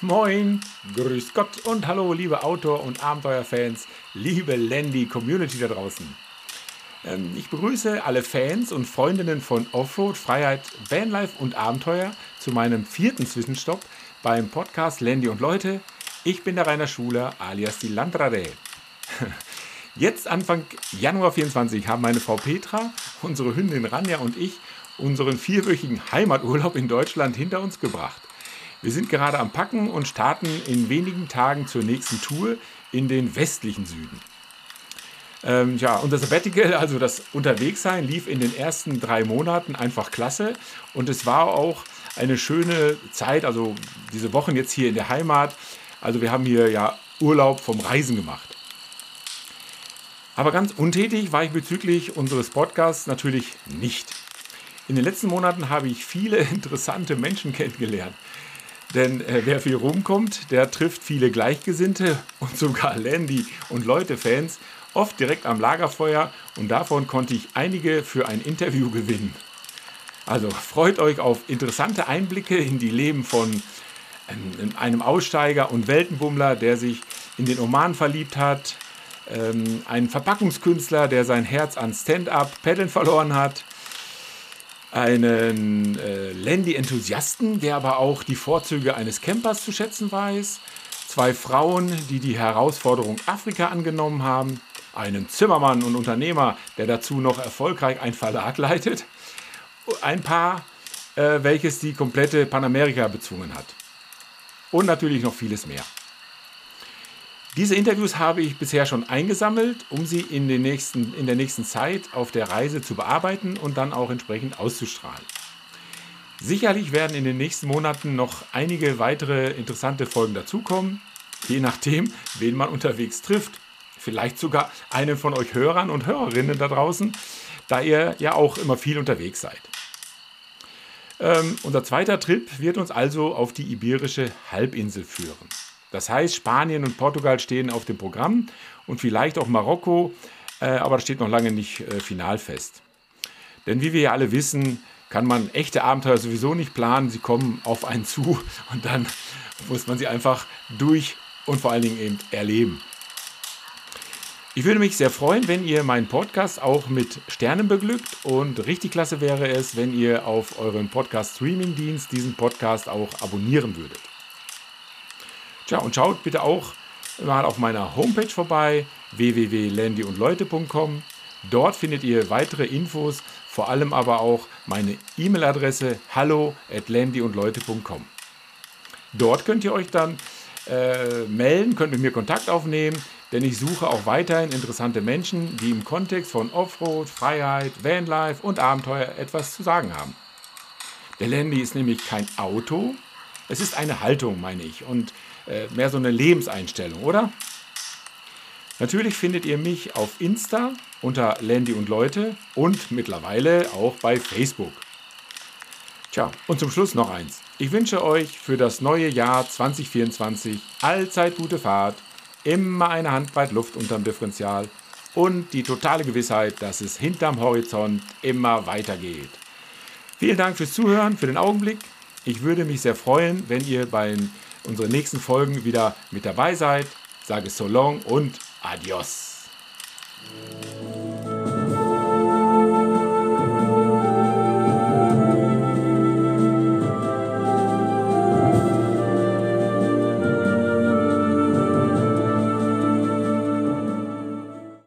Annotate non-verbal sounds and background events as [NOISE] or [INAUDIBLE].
Moin, grüß Gott und hallo, liebe Outdoor- und Abenteuerfans, liebe Landy-Community da draußen. Ähm, ich begrüße alle Fans und Freundinnen von Offroad, Freiheit, Vanlife und Abenteuer zu meinem vierten Zwischenstopp beim Podcast Landy und Leute. Ich bin der Rainer Schuler alias die Landrade. [LAUGHS] Jetzt Anfang Januar 24 haben meine Frau Petra, unsere Hündin Ranja und ich unseren vierwöchigen Heimaturlaub in Deutschland hinter uns gebracht. Wir sind gerade am Packen und starten in wenigen Tagen zur nächsten Tour in den westlichen Süden. Ähm, ja, unser Sabbatical, also das Unterwegssein, lief in den ersten drei Monaten einfach klasse und es war auch eine schöne Zeit, also diese Wochen jetzt hier in der Heimat. Also wir haben hier ja Urlaub vom Reisen gemacht. Aber ganz untätig war ich bezüglich unseres Podcasts natürlich nicht. In den letzten Monaten habe ich viele [LAUGHS] interessante Menschen kennengelernt. Denn äh, wer viel rumkommt, der trifft viele Gleichgesinnte und sogar Landy- und Leute-Fans, oft direkt am Lagerfeuer und davon konnte ich einige für ein Interview gewinnen. Also freut euch auf interessante Einblicke in die Leben von ähm, einem Aussteiger und Weltenbummler, der sich in den Oman verliebt hat, ähm, ein Verpackungskünstler, der sein Herz an Stand-up-Paddeln verloren hat, einen äh, Landy-Enthusiasten, der aber auch die Vorzüge eines Campers zu schätzen weiß, zwei Frauen, die die Herausforderung Afrika angenommen haben, einen Zimmermann und Unternehmer, der dazu noch erfolgreich einen Verlag leitet, ein Paar, äh, welches die komplette Panamerika bezwungen hat. Und natürlich noch vieles mehr. Diese Interviews habe ich bisher schon eingesammelt, um sie in, den nächsten, in der nächsten Zeit auf der Reise zu bearbeiten und dann auch entsprechend auszustrahlen. Sicherlich werden in den nächsten Monaten noch einige weitere interessante Folgen dazukommen, je nachdem, wen man unterwegs trifft. Vielleicht sogar einen von euch Hörern und Hörerinnen da draußen, da ihr ja auch immer viel unterwegs seid. Ähm, unser zweiter Trip wird uns also auf die iberische Halbinsel führen. Das heißt, Spanien und Portugal stehen auf dem Programm und vielleicht auch Marokko, äh, aber das steht noch lange nicht äh, final fest. Denn wie wir ja alle wissen, kann man echte Abenteuer sowieso nicht planen. Sie kommen auf einen [LAUGHS] zu und dann muss man sie einfach durch und vor allen Dingen eben erleben. Ich würde mich sehr freuen, wenn ihr meinen Podcast auch mit Sternen beglückt und richtig klasse wäre es, wenn ihr auf euren Podcast-Streaming-Dienst diesen Podcast auch abonnieren würdet. Tja, und schaut bitte auch mal auf meiner Homepage vorbei, www.landyundleute.com. Dort findet ihr weitere Infos, vor allem aber auch meine E-Mail-Adresse hallo at landyundleute.com. Dort könnt ihr euch dann äh, melden, könnt mit mir Kontakt aufnehmen, denn ich suche auch weiterhin interessante Menschen, die im Kontext von Offroad, Freiheit, Vanlife und Abenteuer etwas zu sagen haben. Der Landy ist nämlich kein Auto, es ist eine Haltung, meine ich, und mehr so eine Lebenseinstellung, oder? Natürlich findet ihr mich auf Insta unter Landy und Leute und mittlerweile auch bei Facebook. Tja, und zum Schluss noch eins. Ich wünsche euch für das neue Jahr 2024 allzeit gute Fahrt, immer eine Handbreit Luft unterm Differential und die totale Gewissheit, dass es hinterm Horizont immer weitergeht. Vielen Dank fürs Zuhören, für den Augenblick. Ich würde mich sehr freuen, wenn ihr bei unseren nächsten Folgen wieder mit dabei seid. Sage so long und adios.